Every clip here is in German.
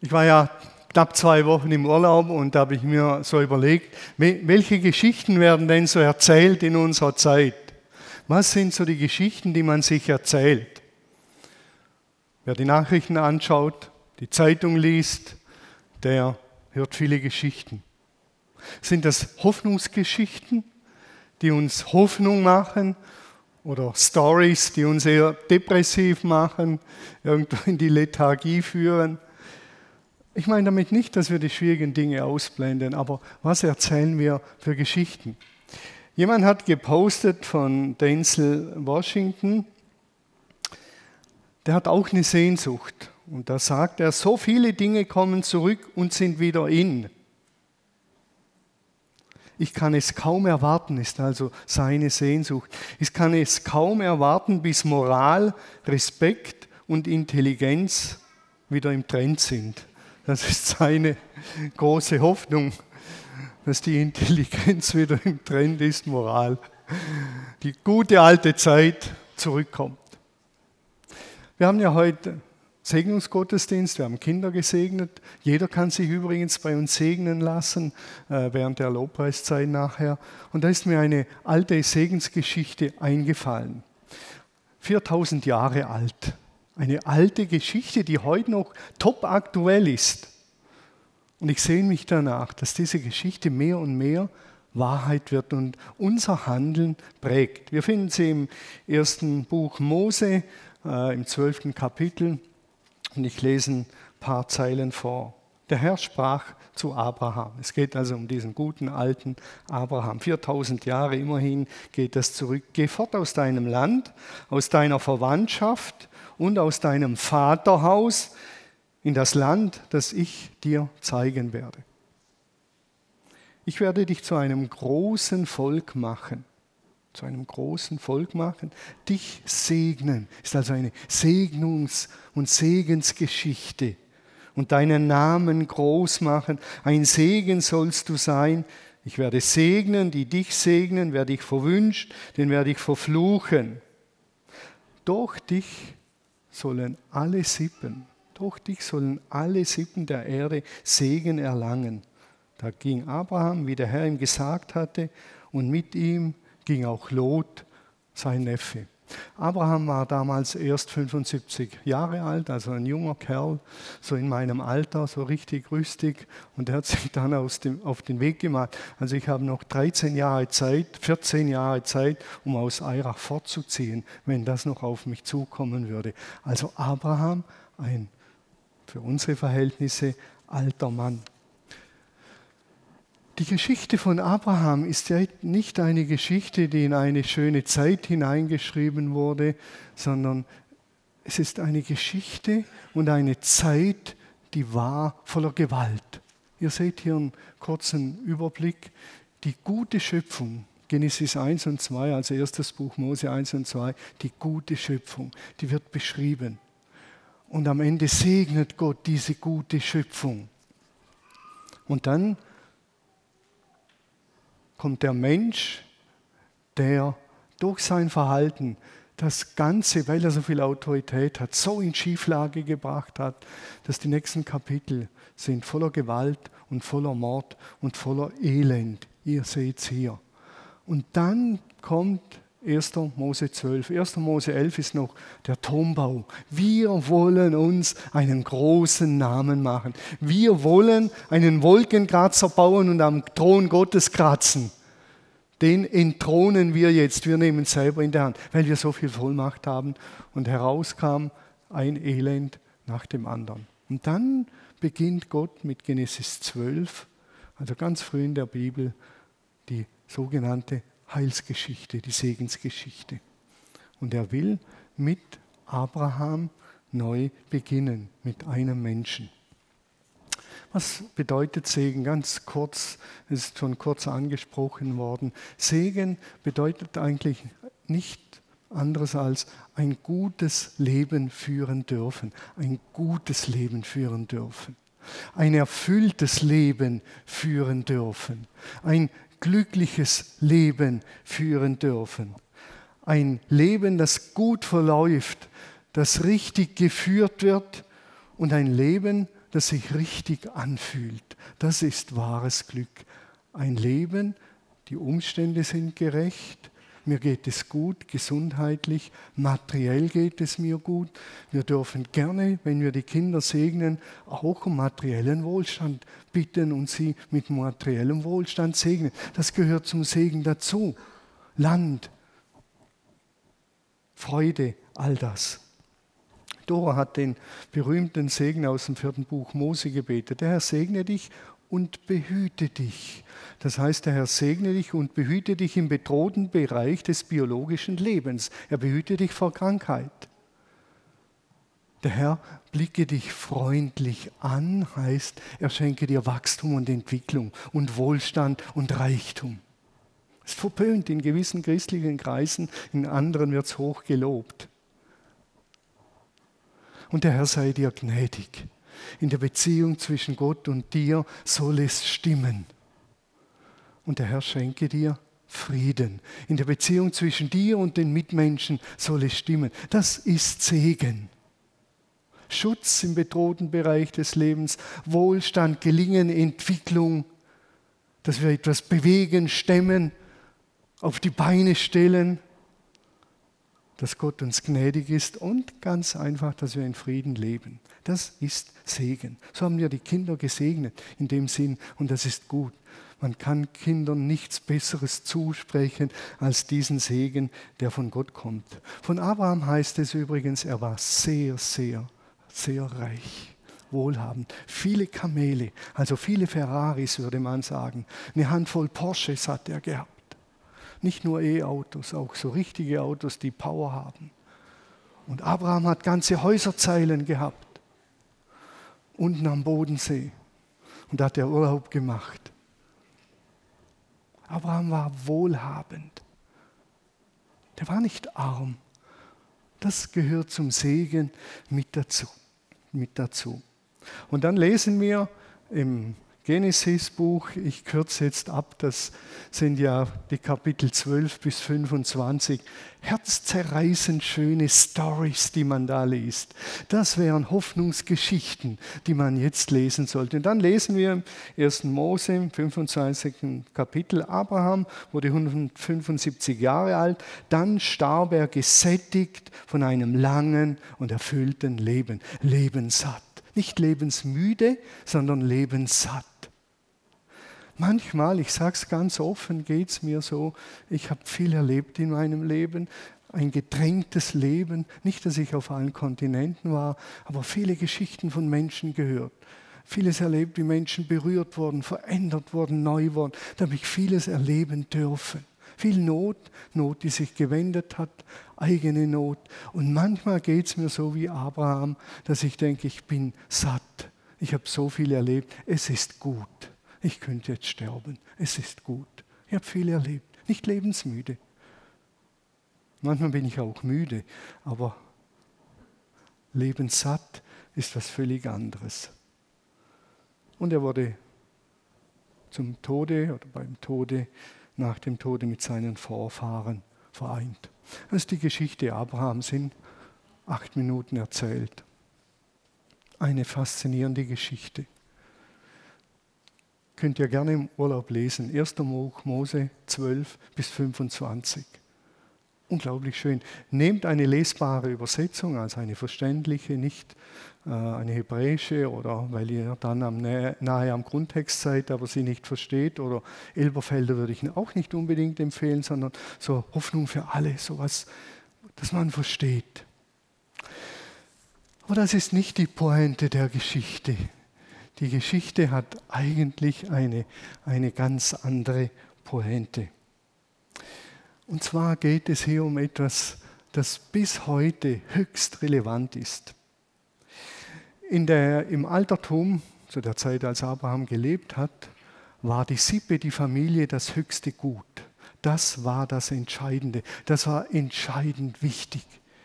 Ich war ja knapp zwei Wochen im Urlaub und da habe ich mir so überlegt, welche Geschichten werden denn so erzählt in unserer Zeit? Was sind so die Geschichten, die man sich erzählt? Wer die Nachrichten anschaut, die Zeitung liest, der hört viele Geschichten. Sind das Hoffnungsgeschichten, die uns Hoffnung machen oder Stories, die uns eher depressiv machen, irgendwo in die Lethargie führen? Ich meine damit nicht, dass wir die schwierigen Dinge ausblenden, aber was erzählen wir für Geschichten? Jemand hat gepostet von Denzel Washington, der hat auch eine Sehnsucht. Und da sagt er, so viele Dinge kommen zurück und sind wieder in. Ich kann es kaum erwarten, ist also seine Sehnsucht. Ich kann es kaum erwarten, bis Moral, Respekt und Intelligenz wieder im Trend sind. Das ist seine große Hoffnung, dass die Intelligenz wieder im Trend ist, Moral. Die gute alte Zeit zurückkommt. Wir haben ja heute Segnungsgottesdienst, wir haben Kinder gesegnet. Jeder kann sich übrigens bei uns segnen lassen äh, während der Lobpreiszeit nachher. Und da ist mir eine alte Segensgeschichte eingefallen. 4000 Jahre alt. Eine alte Geschichte, die heute noch top aktuell ist. Und ich sehne mich danach, dass diese Geschichte mehr und mehr Wahrheit wird und unser Handeln prägt. Wir finden sie im ersten Buch Mose, äh, im zwölften Kapitel. Und ich lese ein paar Zeilen vor. Der Herr sprach zu Abraham. Es geht also um diesen guten alten Abraham. 4000 Jahre immerhin geht das zurück. Geh fort aus deinem Land, aus deiner Verwandtschaft und aus deinem Vaterhaus in das Land, das ich dir zeigen werde. Ich werde dich zu einem großen Volk machen, zu einem großen Volk machen, dich segnen. Ist also eine Segnungs- und Segensgeschichte. Und deinen Namen groß machen. Ein Segen sollst du sein. Ich werde segnen, die dich segnen, wer dich verwünscht, den werde ich verfluchen. Durch dich sollen alle Sippen, durch dich sollen alle Sippen der Erde Segen erlangen. Da ging Abraham, wie der Herr ihm gesagt hatte, und mit ihm ging auch Lot, sein Neffe. Abraham war damals erst 75 Jahre alt, also ein junger Kerl, so in meinem Alter, so richtig rüstig. Und er hat sich dann dem, auf den Weg gemacht. Also ich habe noch 13 Jahre Zeit, 14 Jahre Zeit, um aus Eirach fortzuziehen, wenn das noch auf mich zukommen würde. Also Abraham, ein für unsere Verhältnisse alter Mann. Die Geschichte von Abraham ist ja nicht eine Geschichte, die in eine schöne Zeit hineingeschrieben wurde, sondern es ist eine Geschichte und eine Zeit, die war voller Gewalt. Ihr seht hier einen kurzen Überblick. Die gute Schöpfung, Genesis 1 und 2, also erstes Buch Mose 1 und 2, die gute Schöpfung, die wird beschrieben. Und am Ende segnet Gott diese gute Schöpfung. Und dann kommt der Mensch, der durch sein Verhalten das Ganze, weil er so viel Autorität hat, so in Schieflage gebracht hat, dass die nächsten Kapitel sind voller Gewalt und voller Mord und voller Elend. Ihr seht es hier. Und dann kommt 1. Mose 12. 1. Mose 11 ist noch der Turmbau. Wir wollen uns einen großen Namen machen. Wir wollen einen Wolkenkratzer bauen und am Thron Gottes kratzen. Den entthronen wir jetzt. Wir nehmen es selber in der Hand, weil wir so viel Vollmacht haben. Und herauskam ein Elend nach dem anderen. Und dann beginnt Gott mit Genesis 12, also ganz früh in der Bibel, die sogenannte Heilsgeschichte, die Segensgeschichte. Und er will mit Abraham neu beginnen, mit einem Menschen. Was bedeutet Segen? Ganz kurz, es ist schon kurz angesprochen worden. Segen bedeutet eigentlich nicht anderes als ein gutes Leben führen dürfen, ein gutes Leben führen dürfen, ein erfülltes Leben führen dürfen, ein glückliches Leben führen dürfen. Ein Leben, das gut verläuft, das richtig geführt wird und ein Leben, das sich richtig anfühlt. Das ist wahres Glück. Ein Leben, die Umstände sind gerecht, mir geht es gut, gesundheitlich, materiell geht es mir gut. Wir dürfen gerne, wenn wir die Kinder segnen, auch um materiellen Wohlstand bitten und sie mit materiellem Wohlstand segnen. Das gehört zum Segen dazu. Land, Freude, all das. Dora hat den berühmten Segen aus dem vierten Buch Mose gebetet. Der Herr segne dich und behüte dich. Das heißt, der Herr segne dich und behüte dich im bedrohten Bereich des biologischen Lebens. Er behüte dich vor Krankheit. Der Herr blicke dich freundlich an, heißt, er schenke dir Wachstum und Entwicklung und Wohlstand und Reichtum. Es ist verpönt in gewissen christlichen Kreisen, in anderen wird es hoch gelobt. Und der Herr sei dir gnädig in der Beziehung zwischen Gott und dir soll es stimmen. Und der Herr schenke dir Frieden. In der Beziehung zwischen dir und den Mitmenschen soll es stimmen. Das ist Segen. Schutz im bedrohten Bereich des Lebens, Wohlstand, Gelingen, Entwicklung, dass wir etwas bewegen, stemmen, auf die Beine stellen, dass Gott uns gnädig ist und ganz einfach, dass wir in Frieden leben. Das ist Segen. So haben wir die Kinder gesegnet in dem Sinn und das ist gut. Man kann Kindern nichts Besseres zusprechen als diesen Segen, der von Gott kommt. Von Abraham heißt es übrigens, er war sehr, sehr, sehr reich, wohlhabend. Viele Kamele, also viele Ferraris würde man sagen. Eine Handvoll Porsches hat er gehabt. Nicht nur E-Autos, auch so richtige Autos, die Power haben. Und Abraham hat ganze Häuserzeilen gehabt unten am Bodensee. Und da hat er Urlaub gemacht. Abraham war wohlhabend. Der war nicht arm. Das gehört zum Segen mit dazu. Mit dazu. Und dann lesen wir im Genesis-Buch, ich kürze jetzt ab, das sind ja die Kapitel 12 bis 25, herzzerreißend schöne Stories, die man da liest. Das wären Hoffnungsgeschichten, die man jetzt lesen sollte. Und dann lesen wir im 1. Mose, im 25. Kapitel, Abraham wurde 175 Jahre alt, dann starb er gesättigt von einem langen und erfüllten Leben, lebenssatt. Nicht lebensmüde, sondern lebenssatt. Manchmal, ich sage es ganz offen, geht es mir so, ich habe viel erlebt in meinem Leben, ein gedrängtes Leben, nicht, dass ich auf allen Kontinenten war, aber viele Geschichten von Menschen gehört. Vieles erlebt, wie Menschen berührt wurden, verändert wurden, neu wurden. Da habe ich vieles erleben dürfen. Viel Not, Not, die sich gewendet hat, eigene Not. Und manchmal geht es mir so wie Abraham, dass ich denke, ich bin satt. Ich habe so viel erlebt. Es ist gut ich könnte jetzt sterben, es ist gut. Ich habe viel erlebt, nicht lebensmüde. Manchmal bin ich auch müde, aber lebenssatt ist was völlig anderes. Und er wurde zum Tode oder beim Tode, nach dem Tode mit seinen Vorfahren vereint. Das ist die Geschichte Abrahams in acht Minuten erzählt. Eine faszinierende Geschichte. Könnt ihr gerne im Urlaub lesen. 1. Buch Mose 12 bis 25. Unglaublich schön. Nehmt eine lesbare Übersetzung, also eine verständliche, nicht äh, eine hebräische oder weil ihr dann am nahe, nahe, am Grundtext seid, aber sie nicht versteht. Oder Elberfelder würde ich auch nicht unbedingt empfehlen, sondern so Hoffnung für alle, sowas, das man versteht. Aber das ist nicht die Pointe der Geschichte. Die Geschichte hat eigentlich eine, eine ganz andere Pointe. Und zwar geht es hier um etwas, das bis heute höchst relevant ist. In der, Im Altertum, zu der Zeit, als Abraham gelebt hat, war die Sippe, die Familie das höchste Gut. Das war das Entscheidende. Das war entscheidend wichtig.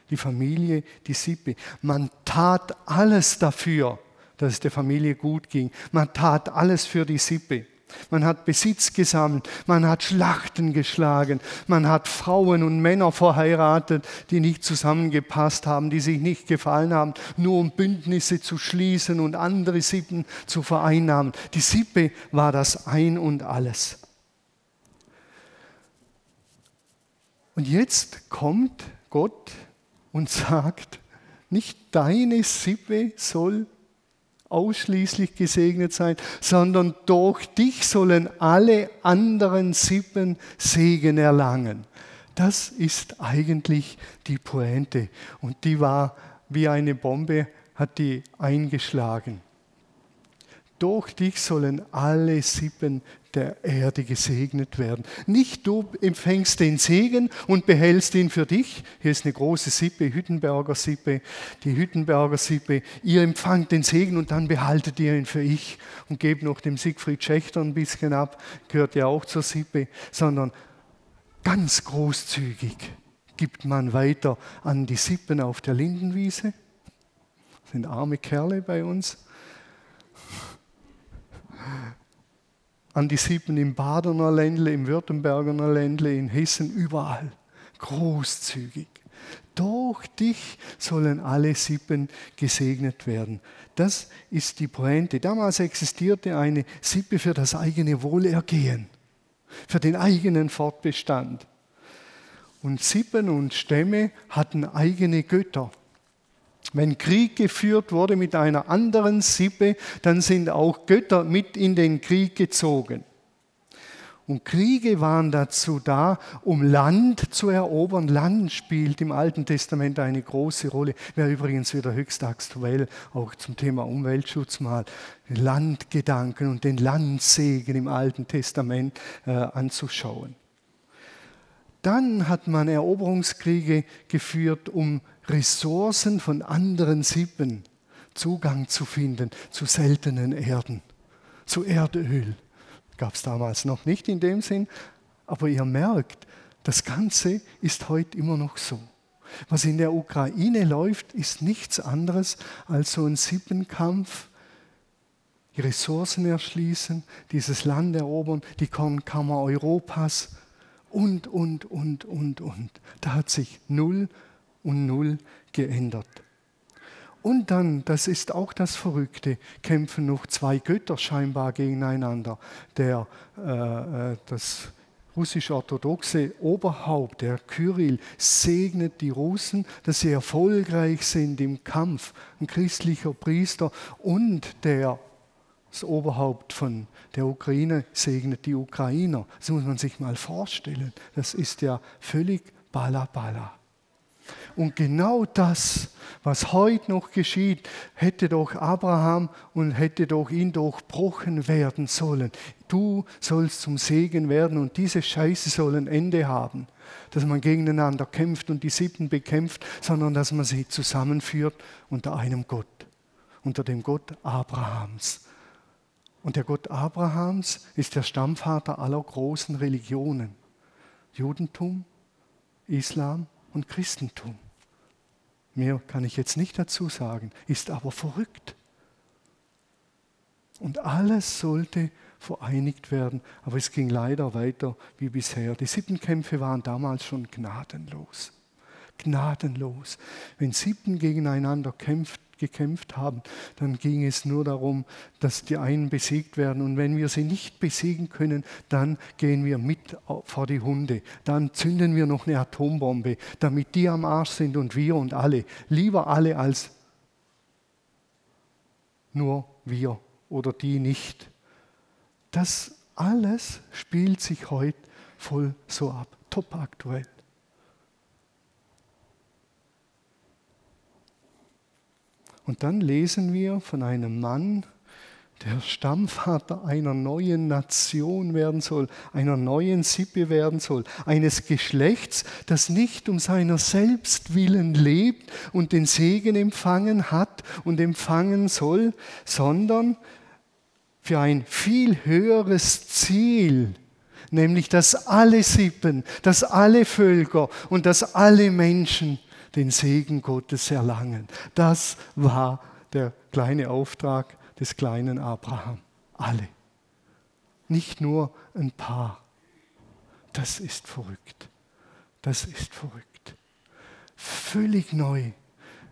Die Familie, die Sippe. Man tat alles dafür, dass es der Familie gut ging. Man tat alles für die Sippe. Man hat Besitz gesammelt, man hat Schlachten geschlagen, man hat Frauen und Männer verheiratet, die nicht zusammengepasst haben, die sich nicht gefallen haben, nur um Bündnisse zu schließen und andere Sippen zu vereinnahmen. Die Sippe war das Ein und alles. Und jetzt kommt Gott und sagt, nicht deine Sippe soll ausschließlich gesegnet sein, sondern durch dich sollen alle anderen Sippen Segen erlangen. Das ist eigentlich die Pointe. Und die war wie eine Bombe, hat die eingeschlagen. Durch dich sollen alle Sippen der Erde gesegnet werden. Nicht du empfängst den Segen und behältst ihn für dich. Hier ist eine große Sippe, Hüttenberger Sippe, die Hüttenberger Sippe. Ihr empfangt den Segen und dann behaltet ihr ihn für ich und gebt noch dem Siegfried Schächter ein bisschen ab, gehört ja auch zur Sippe, sondern ganz großzügig gibt man weiter an die Sippen auf der Lindenwiese. Das sind arme Kerle bei uns an die Sieben im Badener Ländle, im Württemberger Ländle, in Hessen, überall. Großzügig. Durch dich sollen alle Sippen gesegnet werden. Das ist die Pointe. Damals existierte eine Sippe für das eigene Wohlergehen, für den eigenen Fortbestand. Und Sippen und Stämme hatten eigene Götter. Wenn Krieg geführt wurde mit einer anderen Sippe, dann sind auch Götter mit in den Krieg gezogen. Und Kriege waren dazu da, um Land zu erobern. Land spielt im Alten Testament eine große Rolle. Wäre übrigens wieder höchst aktuell, auch zum Thema Umweltschutz mal, Landgedanken und den Landsegen im Alten Testament äh, anzuschauen. Dann hat man Eroberungskriege geführt, um Ressourcen von anderen Sippen Zugang zu finden zu seltenen Erden, zu Erdöl. Gab es damals noch nicht in dem Sinn, aber ihr merkt, das Ganze ist heute immer noch so. Was in der Ukraine läuft, ist nichts anderes als so ein Sippenkampf, die Ressourcen erschließen, dieses Land erobern, die Kornkammer Europas und, und, und, und, und. Da hat sich null und null geändert. Und dann, das ist auch das Verrückte, kämpfen noch zwei Götter scheinbar gegeneinander. Der, äh, äh das russisch-orthodoxe Oberhaupt, der Kyrill, segnet die Russen, dass sie erfolgreich sind im Kampf. Ein christlicher Priester und der, das Oberhaupt von der Ukraine segnet die Ukrainer. Das muss man sich mal vorstellen. Das ist ja völlig bala bala. Und genau das, was heute noch geschieht, hätte doch Abraham und hätte doch ihn durchbrochen werden sollen. Du sollst zum Segen werden und diese Scheiße soll ein Ende haben. Dass man gegeneinander kämpft und die Sippen bekämpft, sondern dass man sie zusammenführt unter einem Gott, unter dem Gott Abrahams. Und der Gott Abrahams ist der Stammvater aller großen Religionen. Judentum, Islam und Christentum. Mehr kann ich jetzt nicht dazu sagen, ist aber verrückt. Und alles sollte vereinigt werden, aber es ging leider weiter wie bisher. Die Sippenkämpfe waren damals schon gnadenlos. Gnadenlos. Wenn Sippen gegeneinander kämpft, gekämpft haben, dann ging es nur darum, dass die einen besiegt werden. Und wenn wir sie nicht besiegen können, dann gehen wir mit vor die Hunde. Dann zünden wir noch eine Atombombe, damit die am Arsch sind und wir und alle. Lieber alle als nur wir oder die nicht. Das alles spielt sich heute voll so ab, top aktuell. Und dann lesen wir von einem Mann, der Stammvater einer neuen Nation werden soll, einer neuen Sippe werden soll, eines Geschlechts, das nicht um seiner selbst willen lebt und den Segen empfangen hat und empfangen soll, sondern für ein viel höheres Ziel, nämlich dass alle Sippen, dass alle Völker und dass alle Menschen den Segen Gottes erlangen. Das war der kleine Auftrag des kleinen Abraham. Alle. nicht nur ein paar. Das ist verrückt. Das ist verrückt. Völlig neu.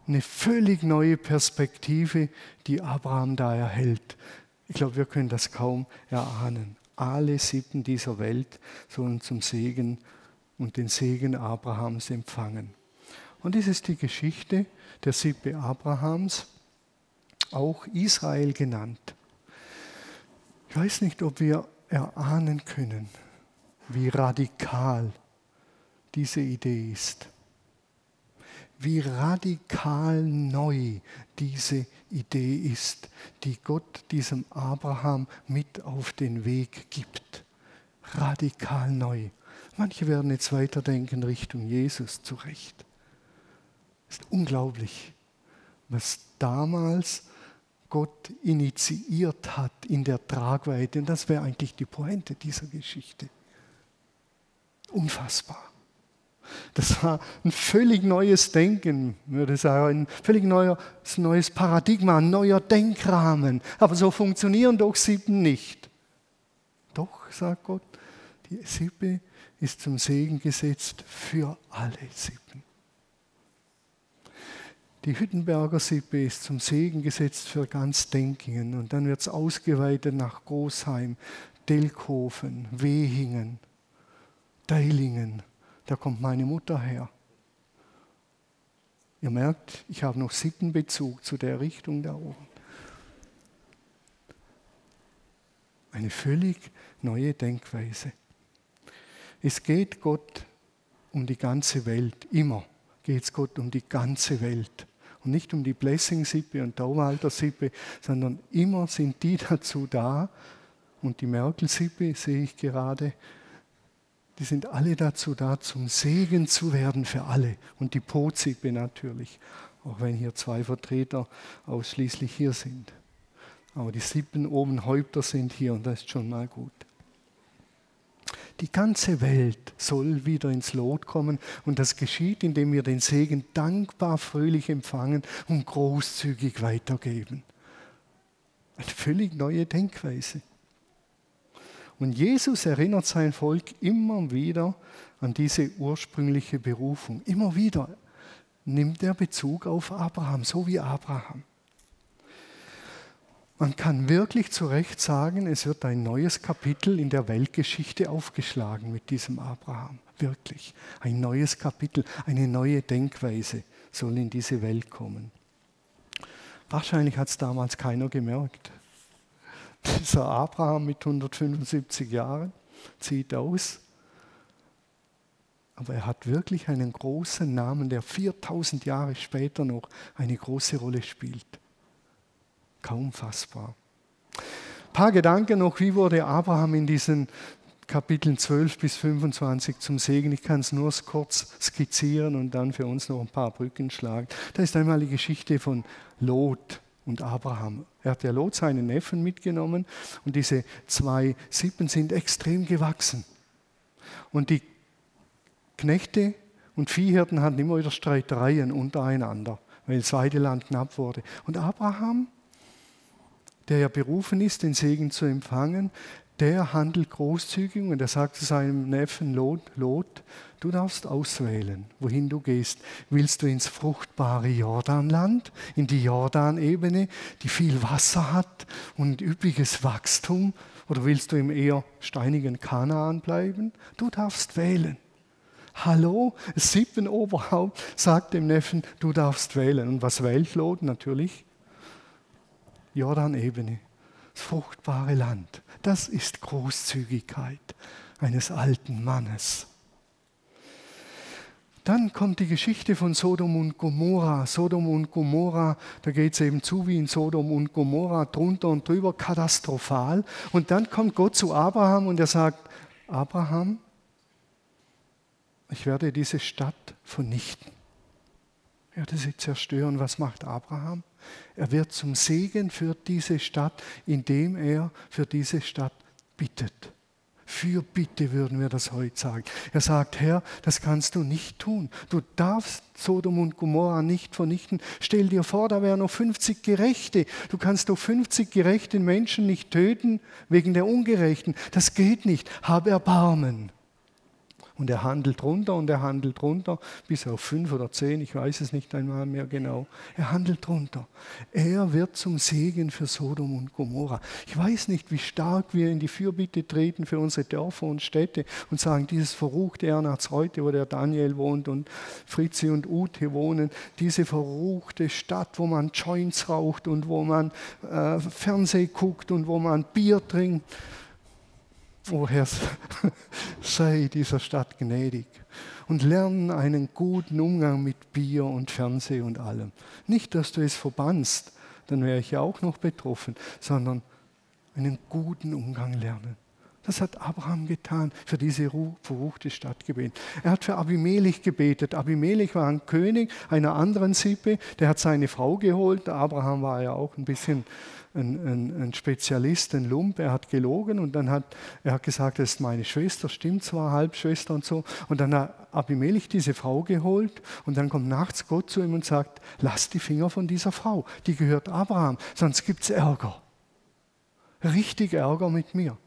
Eine völlig neue Perspektive, die Abraham da erhält. Ich glaube, wir können das kaum erahnen. Alle Sippen dieser Welt sollen zum Segen und den Segen Abrahams empfangen. Und dies ist die Geschichte der Sippe Abrahams, auch Israel genannt. Ich weiß nicht, ob wir erahnen können, wie radikal diese Idee ist. Wie radikal neu diese Idee ist, die Gott diesem Abraham mit auf den Weg gibt. Radikal neu. Manche werden jetzt weiterdenken Richtung Jesus zurecht. Ist unglaublich, was damals Gott initiiert hat in der Tragweite. Und das wäre eigentlich die Pointe dieser Geschichte. Unfassbar. Das war ein völlig neues Denken, würde ich sagen, ein völlig neues, neues Paradigma, ein neuer Denkrahmen. Aber so funktionieren doch Sieben nicht. Doch, sagt Gott, die Sippe ist zum Segen gesetzt für alle Sippen. Die Hüttenberger Sippe ist zum Segen gesetzt für ganz Denkingen und dann wird es ausgeweitet nach Großheim, Delkhofen, Wehingen, Deilingen. Da kommt meine Mutter her. Ihr merkt, ich habe noch Sippenbezug zu der Richtung da oben. Eine völlig neue Denkweise. Es geht Gott um die ganze Welt. Immer geht es Gott um die ganze Welt. Und nicht um die Blessing-Sippe und Dauwalter-Sippe, sondern immer sind die dazu da. Und die Merkel-Sippe sehe ich gerade, die sind alle dazu da, zum Segen zu werden für alle. Und die Po-Sippe natürlich, auch wenn hier zwei Vertreter ausschließlich hier sind. Aber die Sippen oben Häupter sind hier und das ist schon mal gut. Die ganze Welt soll wieder ins Lot kommen und das geschieht, indem wir den Segen dankbar, fröhlich empfangen und großzügig weitergeben. Eine völlig neue Denkweise. Und Jesus erinnert sein Volk immer wieder an diese ursprüngliche Berufung. Immer wieder nimmt er Bezug auf Abraham, so wie Abraham. Man kann wirklich zu Recht sagen, es wird ein neues Kapitel in der Weltgeschichte aufgeschlagen mit diesem Abraham. Wirklich. Ein neues Kapitel, eine neue Denkweise soll in diese Welt kommen. Wahrscheinlich hat es damals keiner gemerkt. Dieser Abraham mit 175 Jahren zieht aus. Aber er hat wirklich einen großen Namen, der 4000 Jahre später noch eine große Rolle spielt. Kaum fassbar. Ein paar Gedanken noch, wie wurde Abraham in diesen Kapiteln 12 bis 25 zum Segen. Ich kann es nur kurz skizzieren und dann für uns noch ein paar Brücken schlagen. Da ist einmal die Geschichte von Lot und Abraham. Er hat ja Lot seinen Neffen mitgenommen und diese zwei Sippen sind extrem gewachsen. Und die Knechte und Viehhirten hatten immer wieder Streitereien untereinander, weil das Weideland knapp wurde. Und Abraham der ja berufen ist, den Segen zu empfangen, der handelt großzügig und er sagt zu seinem Neffen Lot, Lot, du darfst auswählen, wohin du gehst. Willst du ins fruchtbare Jordanland, in die Jordanebene, die viel Wasser hat und üppiges Wachstum, oder willst du im eher steinigen Kanaan bleiben? Du darfst wählen. Hallo, Sippenoberhaupt sagt dem Neffen, du darfst wählen. Und was wählt Lot? Natürlich Jordanebene, das fruchtbare Land. Das ist Großzügigkeit eines alten Mannes. Dann kommt die Geschichte von Sodom und Gomorra. Sodom und Gomorra, da geht es eben zu wie in Sodom und Gomorra, drunter und drüber, katastrophal. Und dann kommt Gott zu Abraham und er sagt, Abraham, ich werde diese Stadt vernichten. Ich werde sie zerstören. Was macht Abraham? Er wird zum Segen für diese Stadt, indem er für diese Stadt bittet. Fürbitte würden wir das heute sagen. Er sagt, Herr, das kannst du nicht tun. Du darfst Sodom und Gomorra nicht vernichten. Stell dir vor, da wären noch 50 Gerechte. Du kannst doch 50 gerechte Menschen nicht töten wegen der Ungerechten. Das geht nicht. Hab Erbarmen. Und er handelt runter und er handelt runter bis auf fünf oder zehn, ich weiß es nicht einmal mehr genau. Er handelt runter. Er wird zum Segen für Sodom und Gomorra. Ich weiß nicht, wie stark wir in die Fürbitte treten für unsere Dörfer und Städte und sagen, dieses verruchte Ernatzreute, wo der Daniel wohnt und Fritzi und Ute wohnen, diese verruchte Stadt, wo man Joints raucht und wo man äh, Fernseh guckt und wo man Bier trinkt O Herr, sei dieser Stadt gnädig und lerne einen guten Umgang mit Bier und Fernsehen und allem. Nicht, dass du es verbannst, dann wäre ich ja auch noch betroffen, sondern einen guten Umgang lernen. Das hat Abraham getan, für diese verruchte Stadt gebetet. Er hat für Abimelech gebetet. Abimelech war ein König einer anderen Sippe, der hat seine Frau geholt. Abraham war ja auch ein bisschen ein, ein, ein, Spezialist, ein Lump, er hat gelogen und dann hat er hat gesagt, das ist meine Schwester, stimmt zwar, Halbschwester und so. Und dann hat Abimelech diese Frau geholt und dann kommt nachts Gott zu ihm und sagt, lass die Finger von dieser Frau, die gehört Abraham, sonst gibt es Ärger. Richtig Ärger mit mir.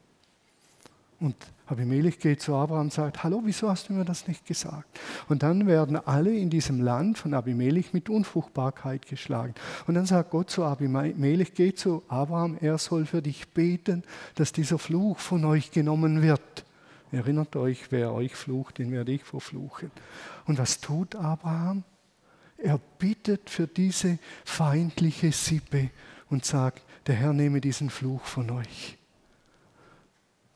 Und Abimelech geht zu Abraham und sagt, hallo, wieso hast du mir das nicht gesagt? Und dann werden alle in diesem Land von Abimelech mit Unfruchtbarkeit geschlagen. Und dann sagt Gott zu Abimelech, geh zu Abraham, er soll für dich beten, dass dieser Fluch von euch genommen wird. Erinnert euch, wer euch flucht, den werde ich verfluchen. Und was tut Abraham? Er bittet für diese feindliche Sippe und sagt, der Herr nehme diesen Fluch von euch.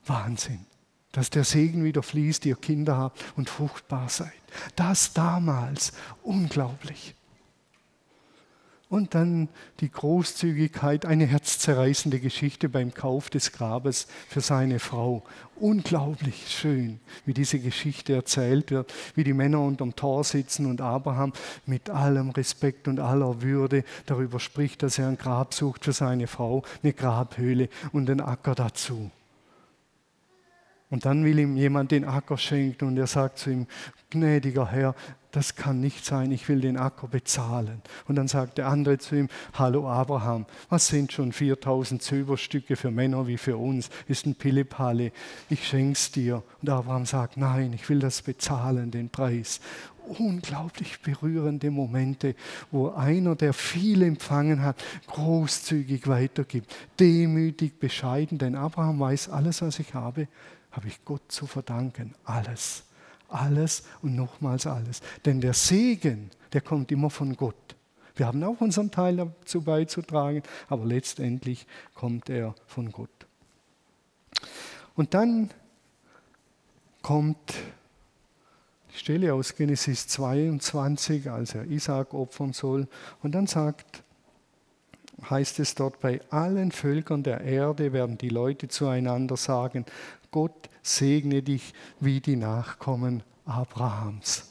Wahnsinn dass der Segen wieder fließt, ihr Kinder habt und fruchtbar seid. Das damals, unglaublich. Und dann die Großzügigkeit, eine herzzerreißende Geschichte beim Kauf des Grabes für seine Frau. Unglaublich schön, wie diese Geschichte erzählt wird, wie die Männer unterm Tor sitzen und Abraham mit allem Respekt und aller Würde darüber spricht, dass er ein Grab sucht für seine Frau, eine Grabhöhle und einen Acker dazu. Und dann will ihm jemand den Acker schenken und er sagt zu ihm, gnädiger Herr, das kann nicht sein, ich will den Acker bezahlen. Und dann sagt der andere zu ihm, hallo Abraham, was sind schon 4000 Silberstücke für Männer wie für uns? Ist ein Pillepalle, ich schenk's dir. Und Abraham sagt, nein, ich will das bezahlen, den Preis. Unglaublich berührende Momente, wo einer, der viel empfangen hat, großzügig weitergibt, demütig, bescheiden, denn Abraham weiß, alles, was ich habe, habe ich Gott zu verdanken. Alles. Alles und nochmals alles. Denn der Segen, der kommt immer von Gott. Wir haben auch unseren Teil dazu beizutragen, aber letztendlich kommt er von Gott. Und dann kommt die Stelle aus Genesis 22, als er Isaac opfern soll. Und dann sagt, heißt es dort, bei allen Völkern der Erde werden die Leute zueinander sagen, Gott segne dich wie die Nachkommen Abrahams.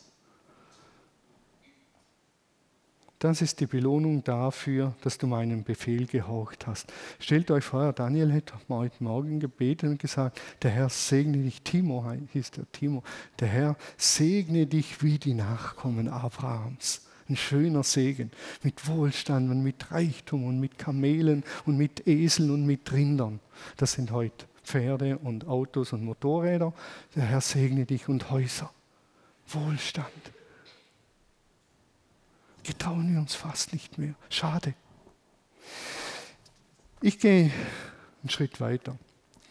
Das ist die Belohnung dafür, dass du meinen Befehl gehorcht hast. Stellt euch vor, Daniel hätte heute Morgen gebetet und gesagt, der Herr segne dich, Timo hieß der Timo, der Herr segne dich wie die Nachkommen Abrahams. Ein schöner Segen mit Wohlstand und mit Reichtum und mit Kamelen und mit Eseln und mit Rindern. Das sind heute Pferde und Autos und Motorräder. Der Herr segne dich und Häuser. Wohlstand. Getrauen wir uns fast nicht mehr. Schade. Ich gehe einen Schritt weiter.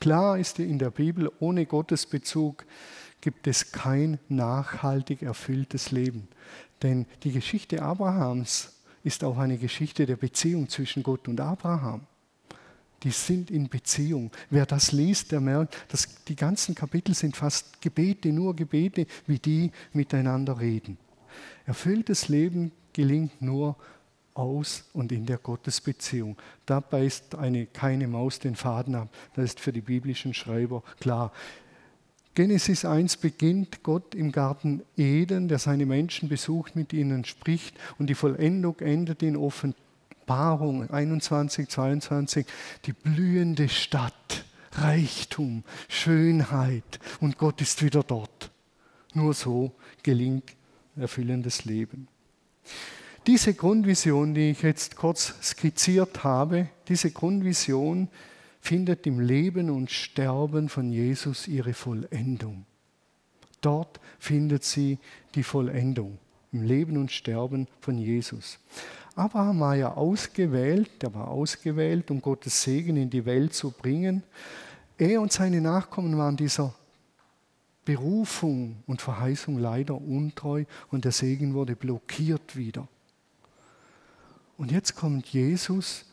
Klar ist in der Bibel, ohne Gottesbezug gibt es kein nachhaltig erfülltes Leben. Denn die Geschichte Abrahams ist auch eine Geschichte der Beziehung zwischen Gott und Abraham die sind in Beziehung. Wer das liest, der merkt, dass die ganzen Kapitel sind fast Gebete, nur Gebete, wie die miteinander reden. Erfülltes Leben gelingt nur aus und in der Gottesbeziehung. Da beißt eine, keine Maus den Faden ab. Das ist für die biblischen Schreiber klar. Genesis 1 beginnt Gott im Garten Eden, der seine Menschen besucht, mit ihnen spricht und die Vollendung endet in Offenbarung. Offenbarung 21, 22, die blühende Stadt, Reichtum, Schönheit und Gott ist wieder dort. Nur so gelingt erfüllendes Leben. Diese Grundvision, die ich jetzt kurz skizziert habe, diese Grundvision findet im Leben und Sterben von Jesus ihre Vollendung. Dort findet sie die Vollendung, im Leben und Sterben von Jesus. Abraham war ja ausgewählt, der war ausgewählt, um Gottes Segen in die Welt zu bringen. Er und seine Nachkommen waren dieser Berufung und Verheißung leider untreu und der Segen wurde blockiert wieder. Und jetzt kommt Jesus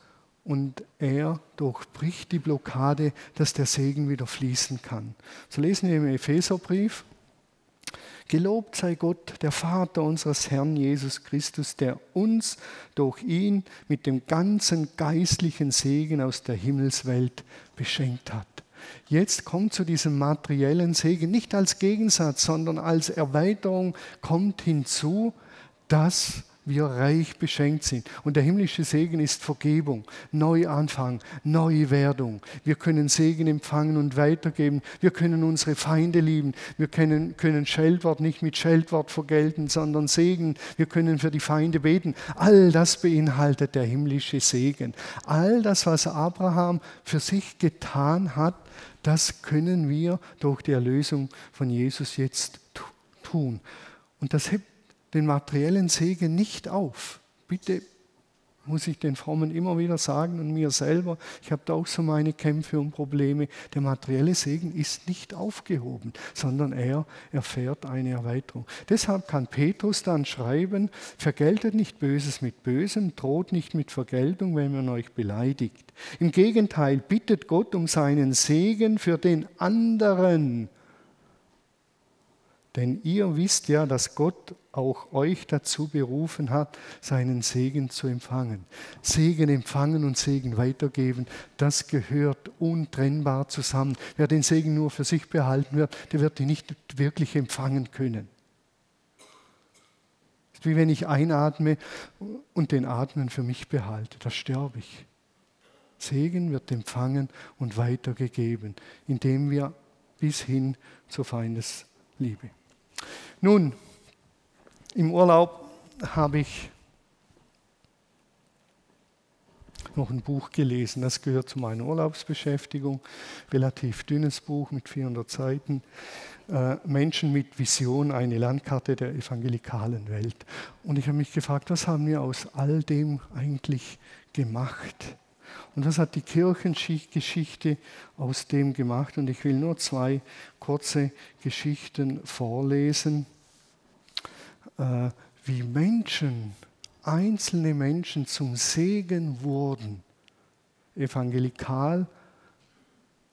und er durchbricht die Blockade, dass der Segen wieder fließen kann. So lesen wir im Epheserbrief, Gelobt sei Gott, der Vater unseres Herrn Jesus Christus, der uns durch ihn mit dem ganzen geistlichen Segen aus der Himmelswelt beschenkt hat. Jetzt kommt zu diesem materiellen Segen nicht als Gegensatz, sondern als Erweiterung kommt hinzu, dass wir reich beschenkt sind. Und der himmlische Segen ist Vergebung, Neuanfang, Neuwerdung. Wir können Segen empfangen und weitergeben. Wir können unsere Feinde lieben. Wir können, können Scheldwort nicht mit Scheldwort vergelten, sondern Segen. Wir können für die Feinde beten. All das beinhaltet der himmlische Segen. All das, was Abraham für sich getan hat, das können wir durch die Erlösung von Jesus jetzt tun. Und das hebt den materiellen Segen nicht auf. Bitte muss ich den Frommen immer wieder sagen und mir selber, ich habe da auch so meine Kämpfe und Probleme. Der materielle Segen ist nicht aufgehoben, sondern er erfährt eine Erweiterung. Deshalb kann Petrus dann schreiben, vergeltet nicht Böses mit Bösem, droht nicht mit Vergeltung, wenn man euch beleidigt. Im Gegenteil, bittet Gott um seinen Segen für den anderen denn ihr wisst ja, dass Gott auch euch dazu berufen hat, seinen Segen zu empfangen. Segen empfangen und Segen weitergeben, das gehört untrennbar zusammen. Wer den Segen nur für sich behalten wird, der wird ihn nicht wirklich empfangen können. Es ist wie wenn ich einatme und den Atmen für mich behalte, da sterbe ich. Segen wird empfangen und weitergegeben, indem wir bis hin zur Feindesliebe. Nun, im Urlaub habe ich noch ein Buch gelesen. Das gehört zu meiner Urlaubsbeschäftigung. Relativ dünnes Buch mit 400 Seiten. Äh, Menschen mit Vision, eine Landkarte der evangelikalen Welt. Und ich habe mich gefragt, was haben wir aus all dem eigentlich gemacht? Und was hat die Kirchengeschichte aus dem gemacht? Und ich will nur zwei kurze Geschichten vorlesen, äh, wie Menschen, einzelne Menschen zum Segen wurden. Evangelikal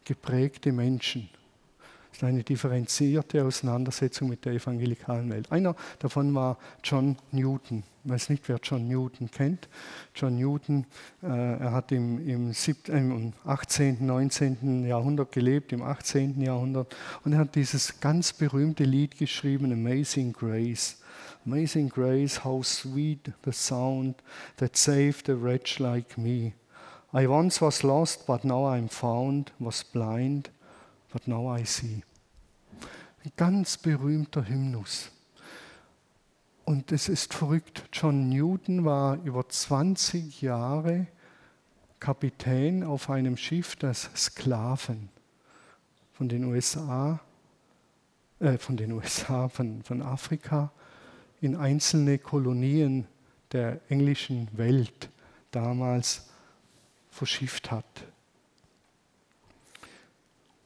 geprägte Menschen. Ist eine differenzierte Auseinandersetzung mit der evangelikalen Welt. Einer davon war John Newton. Ich weiß nicht, wer John Newton kennt. John Newton, äh, er hat im, im, 17, äh, im 18., 19. Jahrhundert gelebt, im 18. Jahrhundert, und er hat dieses ganz berühmte Lied geschrieben, Amazing Grace. Amazing Grace, how sweet the sound that saved a wretch like me. I once was lost, but now I'm found, was blind, but now I see. Ein ganz berühmter Hymnus. Und es ist verrückt, John Newton war über 20 Jahre Kapitän auf einem Schiff, das Sklaven von den USA, äh, von den USA, von, von Afrika in einzelne Kolonien der englischen Welt damals verschifft hat.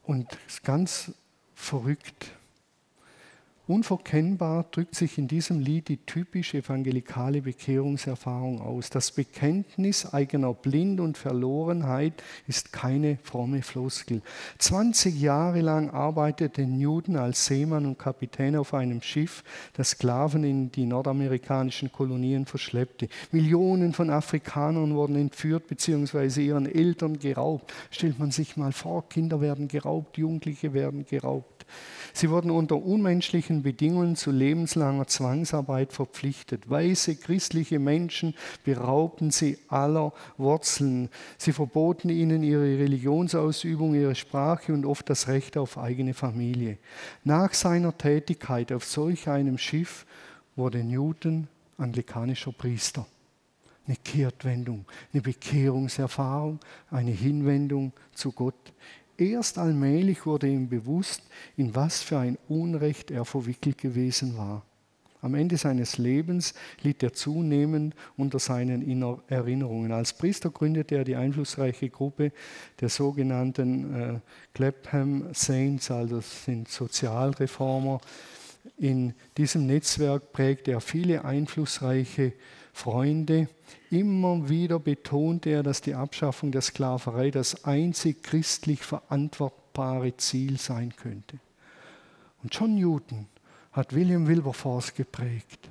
Und es ist ganz verrückt. Unverkennbar drückt sich in diesem Lied die typisch evangelikale Bekehrungserfahrung aus. Das Bekenntnis eigener Blind und Verlorenheit ist keine fromme Floskel. 20 Jahre lang arbeitete Newton als Seemann und Kapitän auf einem Schiff, das Sklaven in die nordamerikanischen Kolonien verschleppte. Millionen von Afrikanern wurden entführt bzw. ihren Eltern geraubt. Stellt man sich mal vor, Kinder werden geraubt, Jugendliche werden geraubt. Sie wurden unter unmenschlichen Bedingungen zu lebenslanger Zwangsarbeit verpflichtet. Weiße christliche Menschen beraubten sie aller Wurzeln. Sie verboten ihnen ihre Religionsausübung, ihre Sprache und oft das Recht auf eigene Familie. Nach seiner Tätigkeit auf solch einem Schiff wurde Newton anglikanischer Priester. Eine Kehrtwendung, eine Bekehrungserfahrung, eine Hinwendung zu Gott. Erst allmählich wurde ihm bewusst, in was für ein Unrecht er verwickelt gewesen war. Am Ende seines Lebens litt er zunehmend unter seinen Erinnerungen. Als Priester gründete er die einflussreiche Gruppe der sogenannten äh, Clapham Saints, also sind Sozialreformer. In diesem Netzwerk prägte er viele einflussreiche Freunde. Immer wieder betonte er, dass die Abschaffung der Sklaverei das einzig christlich verantwortbare Ziel sein könnte. Und John Newton hat William Wilberforce geprägt.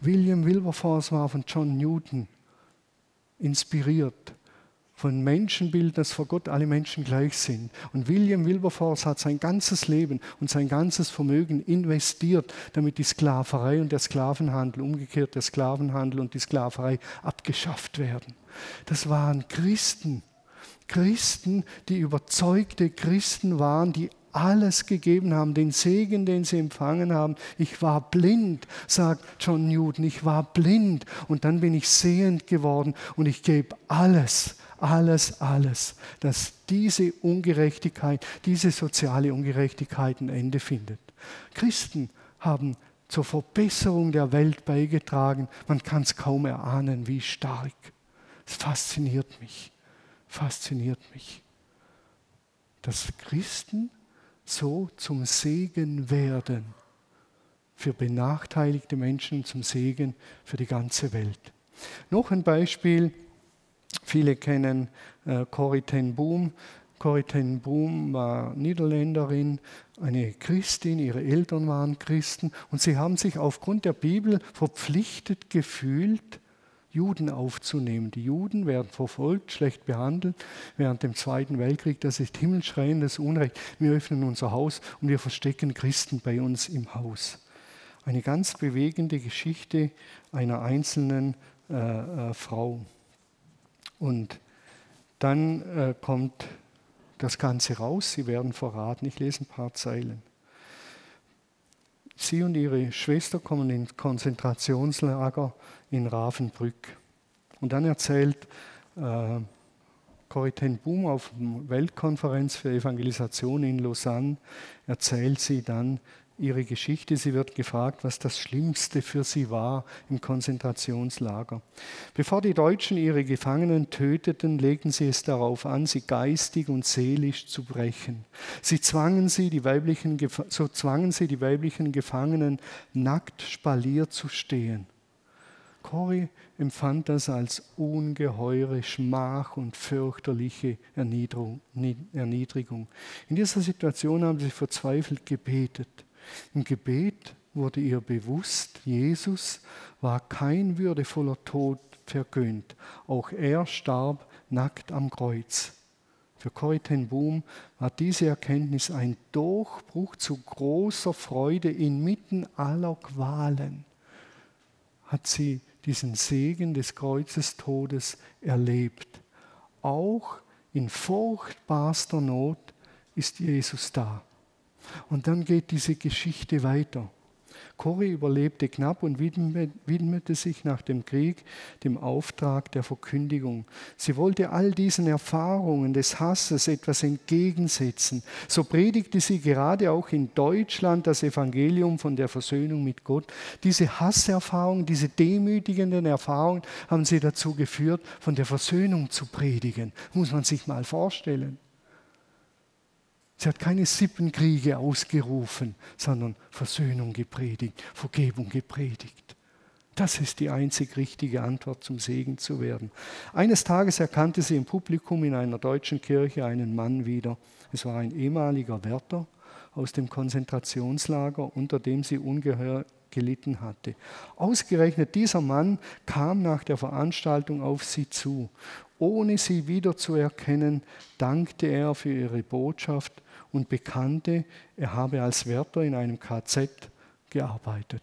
William Wilberforce war von John Newton inspiriert von Menschenbild, dass vor Gott alle Menschen gleich sind. Und William Wilberforce hat sein ganzes Leben und sein ganzes Vermögen investiert, damit die Sklaverei und der Sklavenhandel, umgekehrt der Sklavenhandel und die Sklaverei abgeschafft werden. Das waren Christen, Christen, die überzeugte Christen waren, die alles gegeben haben, den Segen, den sie empfangen haben. Ich war blind, sagt John Newton, ich war blind und dann bin ich sehend geworden und ich gebe alles alles, alles, dass diese Ungerechtigkeit, diese soziale Ungerechtigkeit ein Ende findet. Christen haben zur Verbesserung der Welt beigetragen. Man kann es kaum erahnen, wie stark. Es fasziniert mich, fasziniert mich, dass Christen so zum Segen werden für benachteiligte Menschen, zum Segen für die ganze Welt. Noch ein Beispiel Viele kennen äh, Corrie ten Boom. Corrie ten Boom war Niederländerin, eine Christin, ihre Eltern waren Christen und sie haben sich aufgrund der Bibel verpflichtet gefühlt, Juden aufzunehmen. Die Juden werden verfolgt, schlecht behandelt während dem Zweiten Weltkrieg. Das ist himmelschreiendes Unrecht. Wir öffnen unser Haus und wir verstecken Christen bei uns im Haus. Eine ganz bewegende Geschichte einer einzelnen äh, äh, Frau. Und dann äh, kommt das Ganze raus, sie werden verraten. Ich lese ein paar Zeilen. Sie und ihre Schwester kommen ins Konzentrationslager in Ravensbrück. Und dann erzählt äh, Corrie Boom auf der Weltkonferenz für Evangelisation in Lausanne, erzählt sie dann, ihre Geschichte. Sie wird gefragt, was das Schlimmste für sie war im Konzentrationslager. Bevor die Deutschen ihre Gefangenen töteten, legten sie es darauf an, sie geistig und seelisch zu brechen. Sie zwangen sie, die weiblichen, so zwangen sie die weiblichen Gefangenen, nackt spaliert zu stehen. Cory empfand das als ungeheure Schmach und fürchterliche Erniedrigung. In dieser Situation haben sie verzweifelt gebetet. Im Gebet wurde ihr bewusst, Jesus war kein würdevoller Tod vergönnt. Auch er starb nackt am Kreuz. Für Corrie Boom war diese Erkenntnis ein Durchbruch zu großer Freude inmitten aller Qualen. Hat sie diesen Segen des Kreuzestodes erlebt. Auch in furchtbarster Not ist Jesus da. Und dann geht diese Geschichte weiter. Corrie überlebte knapp und widmete sich nach dem Krieg dem Auftrag der Verkündigung. Sie wollte all diesen Erfahrungen des Hasses etwas entgegensetzen. So predigte sie gerade auch in Deutschland das Evangelium von der Versöhnung mit Gott. Diese Hasserfahrungen, diese demütigenden Erfahrungen haben sie dazu geführt, von der Versöhnung zu predigen. Muss man sich mal vorstellen. Sie hat keine Sippenkriege ausgerufen, sondern Versöhnung gepredigt, Vergebung gepredigt. Das ist die einzig richtige Antwort, zum Segen zu werden. Eines Tages erkannte sie im Publikum in einer deutschen Kirche einen Mann wieder. Es war ein ehemaliger Wärter aus dem Konzentrationslager, unter dem sie ungeheuer gelitten hatte. Ausgerechnet dieser Mann kam nach der Veranstaltung auf sie zu. Ohne sie wiederzuerkennen, dankte er für ihre Botschaft und bekannte, er habe als Wärter in einem KZ gearbeitet.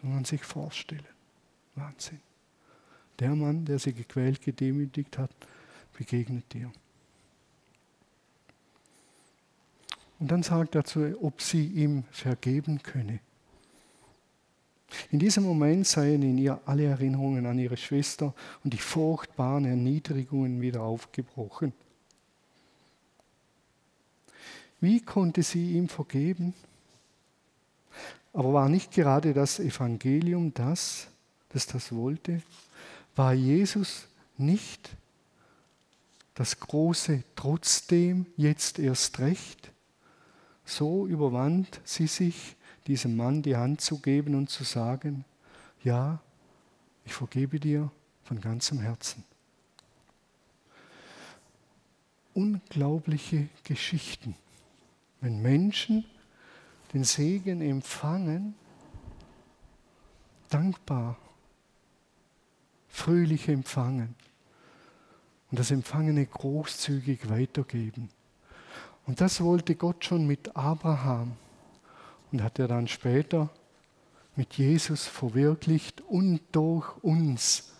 Soll man sich vorstellen. Wahnsinn. Der Mann, der sie gequält, gedemütigt hat, begegnet dir. Und dann sagt er zu ob sie ihm vergeben könne. In diesem Moment seien in ihr alle Erinnerungen an ihre Schwester und die furchtbaren Erniedrigungen wieder aufgebrochen. Wie konnte sie ihm vergeben? Aber war nicht gerade das Evangelium das, das das wollte? War Jesus nicht das große Trotzdem jetzt erst recht? So überwand sie sich, diesem Mann die Hand zu geben und zu sagen, ja, ich vergebe dir von ganzem Herzen. Unglaubliche Geschichten, wenn Menschen den Segen empfangen, dankbar, fröhlich empfangen und das Empfangene großzügig weitergeben. Und das wollte Gott schon mit Abraham und hat er dann später mit Jesus verwirklicht und durch uns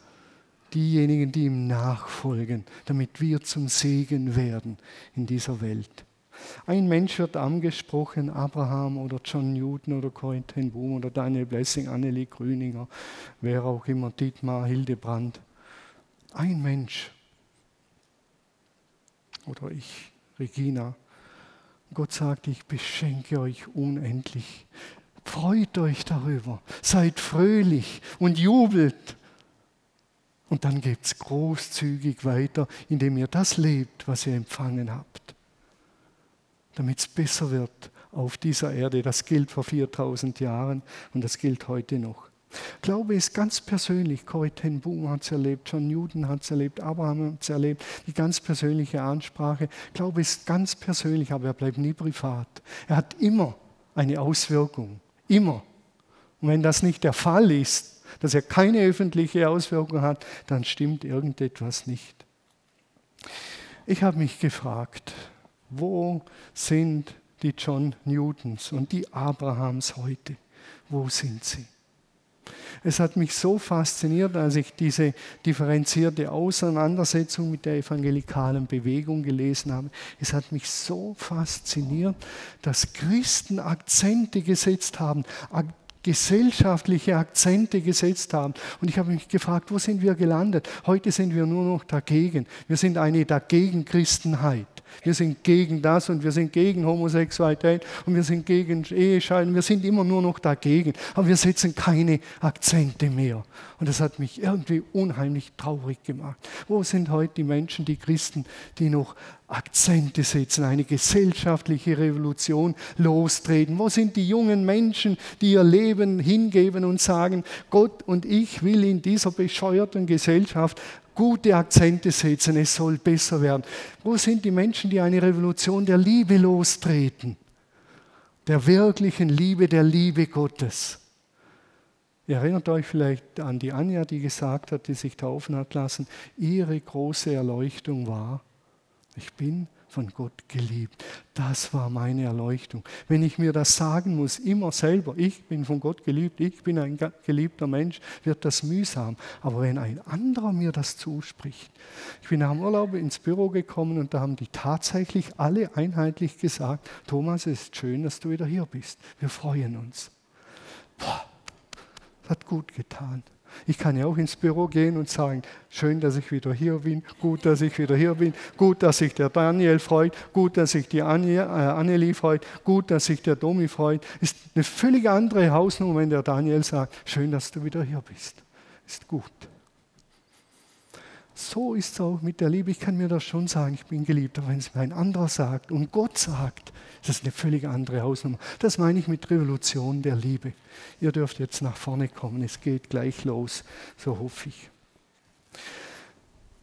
diejenigen, die ihm nachfolgen, damit wir zum Segen werden in dieser Welt. Ein Mensch wird angesprochen, Abraham oder John Newton oder Corrie ten Boom oder Daniel Blessing, Annelie Grüninger, wer auch immer, Dietmar Hildebrand. Ein Mensch. Oder ich, Regina. Gott sagt, ich beschenke euch unendlich. Freut euch darüber, seid fröhlich und jubelt. Und dann geht es großzügig weiter, indem ihr das lebt, was ihr empfangen habt damit es besser wird auf dieser Erde. Das gilt vor 4000 Jahren und das gilt heute noch. Glaube ist ganz persönlich. Corrie ten Boom hat es erlebt, John Newton hat es erlebt, Abraham hat es erlebt. Die ganz persönliche Ansprache. Glaube ist ganz persönlich, aber er bleibt nie privat. Er hat immer eine Auswirkung. Immer. Und wenn das nicht der Fall ist, dass er keine öffentliche Auswirkung hat, dann stimmt irgendetwas nicht. Ich habe mich gefragt, wo sind die John Newtons und die Abrahams heute? Wo sind sie? Es hat mich so fasziniert, als ich diese differenzierte Auseinandersetzung mit der evangelikalen Bewegung gelesen habe. Es hat mich so fasziniert, dass Christen Akzente gesetzt haben, gesellschaftliche Akzente gesetzt haben. Und ich habe mich gefragt, wo sind wir gelandet? Heute sind wir nur noch dagegen. Wir sind eine Dagegen-Christenheit. Wir sind gegen das und wir sind gegen Homosexualität und wir sind gegen Ehescheiden. Wir sind immer nur noch dagegen. Aber wir setzen keine Akzente mehr. Und das hat mich irgendwie unheimlich traurig gemacht. Wo sind heute die Menschen, die Christen, die noch Akzente setzen, eine gesellschaftliche Revolution lostreten? Wo sind die jungen Menschen, die ihr Leben hingeben und sagen, Gott und ich will in dieser bescheuerten Gesellschaft gute Akzente setzen, es soll besser werden. Wo sind die Menschen, die eine Revolution der Liebe lostreten? Der wirklichen Liebe, der Liebe Gottes. Ihr erinnert euch vielleicht an die Anja, die gesagt hat, die sich taufen hat lassen, ihre große Erleuchtung war, ich bin von Gott geliebt. Das war meine Erleuchtung. Wenn ich mir das sagen muss, immer selber, ich bin von Gott geliebt, ich bin ein geliebter Mensch, wird das mühsam. Aber wenn ein anderer mir das zuspricht, ich bin dem Urlaub ins Büro gekommen und da haben die tatsächlich alle einheitlich gesagt, Thomas, es ist schön, dass du wieder hier bist. Wir freuen uns. Boah, das hat gut getan. Ich kann ja auch ins Büro gehen und sagen, schön, dass ich wieder hier bin, gut, dass ich wieder hier bin, gut, dass sich der Daniel freut, gut, dass sich die Annie, äh, Annelie freut, gut, dass sich der Domi freut. Ist eine völlig andere Hausnummer, wenn der Daniel sagt, schön, dass du wieder hier bist. Ist gut. So ist es auch mit der Liebe. Ich kann mir das schon sagen, ich bin geliebt. Aber wenn es mir ein anderer sagt und Gott sagt, das ist eine völlig andere Hausnummer. Das meine ich mit Revolution der Liebe. Ihr dürft jetzt nach vorne kommen. Es geht gleich los, so hoffe ich.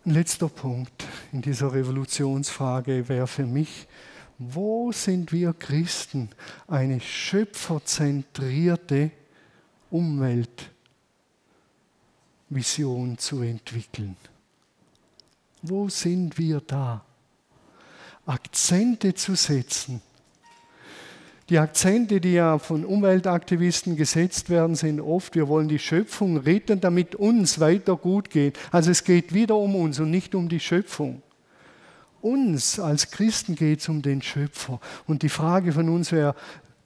Ein letzter Punkt in dieser Revolutionsfrage wäre für mich, wo sind wir Christen, eine schöpferzentrierte Umweltvision zu entwickeln? Wo sind wir da? Akzente zu setzen. Die Akzente, die ja von Umweltaktivisten gesetzt werden, sind oft, wir wollen die Schöpfung retten, damit uns weiter gut geht. Also es geht wieder um uns und nicht um die Schöpfung. Uns als Christen geht es um den Schöpfer. Und die Frage von uns wäre,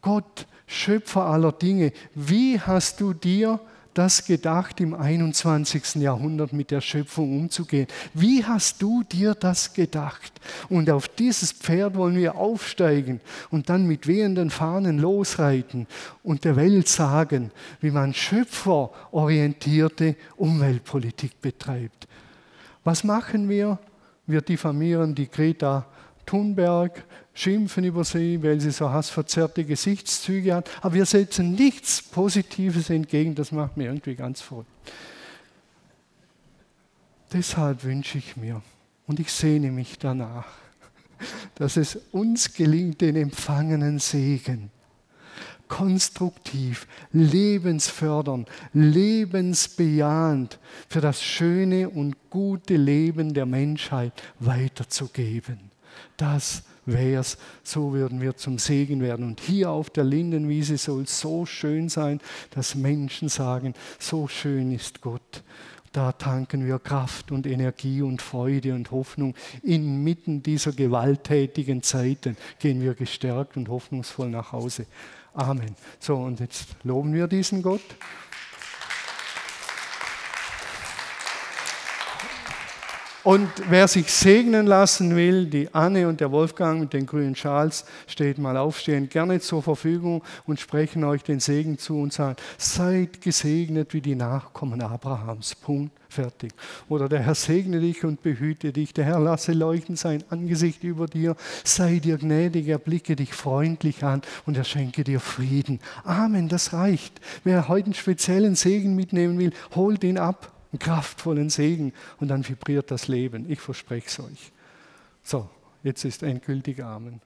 Gott, Schöpfer aller Dinge, wie hast du dir das gedacht, im 21. Jahrhundert mit der Schöpfung umzugehen? Wie hast du dir das gedacht? Und auf dieses Pferd wollen wir aufsteigen und dann mit wehenden Fahnen losreiten und der Welt sagen, wie man schöpferorientierte Umweltpolitik betreibt. Was machen wir? Wir diffamieren die Greta Thunberg, schimpfen über sie, weil sie so hassverzerrte Gesichtszüge hat. Aber wir setzen nichts Positives entgegen. Das macht mir irgendwie ganz verrückt. Deshalb wünsche ich mir und ich sehne mich danach, dass es uns gelingt, den empfangenen Segen konstruktiv, lebensfördernd, lebensbejahend für das schöne und gute Leben der Menschheit weiterzugeben. Das wäre es, so würden wir zum Segen werden. Und hier auf der Lindenwiese soll es so schön sein, dass Menschen sagen, so schön ist Gott. Da tanken wir Kraft und Energie und Freude und Hoffnung. Inmitten dieser gewalttätigen Zeiten gehen wir gestärkt und hoffnungsvoll nach Hause. Amen. So, und jetzt loben wir diesen Gott. Und wer sich segnen lassen will, die Anne und der Wolfgang mit den grünen Schals, steht mal aufstehen, gerne zur Verfügung und sprechen euch den Segen zu und sagen, seid gesegnet wie die Nachkommen Abrahams. Punkt, fertig. Oder der Herr segne dich und behüte dich, der Herr lasse leuchten sein Angesicht über dir, sei dir gnädig, er blicke dich freundlich an und er schenke dir Frieden. Amen, das reicht. Wer heute einen speziellen Segen mitnehmen will, holt ihn ab einen kraftvollen Segen und dann vibriert das Leben. Ich verspreche es euch. So, jetzt ist endgültig Amen.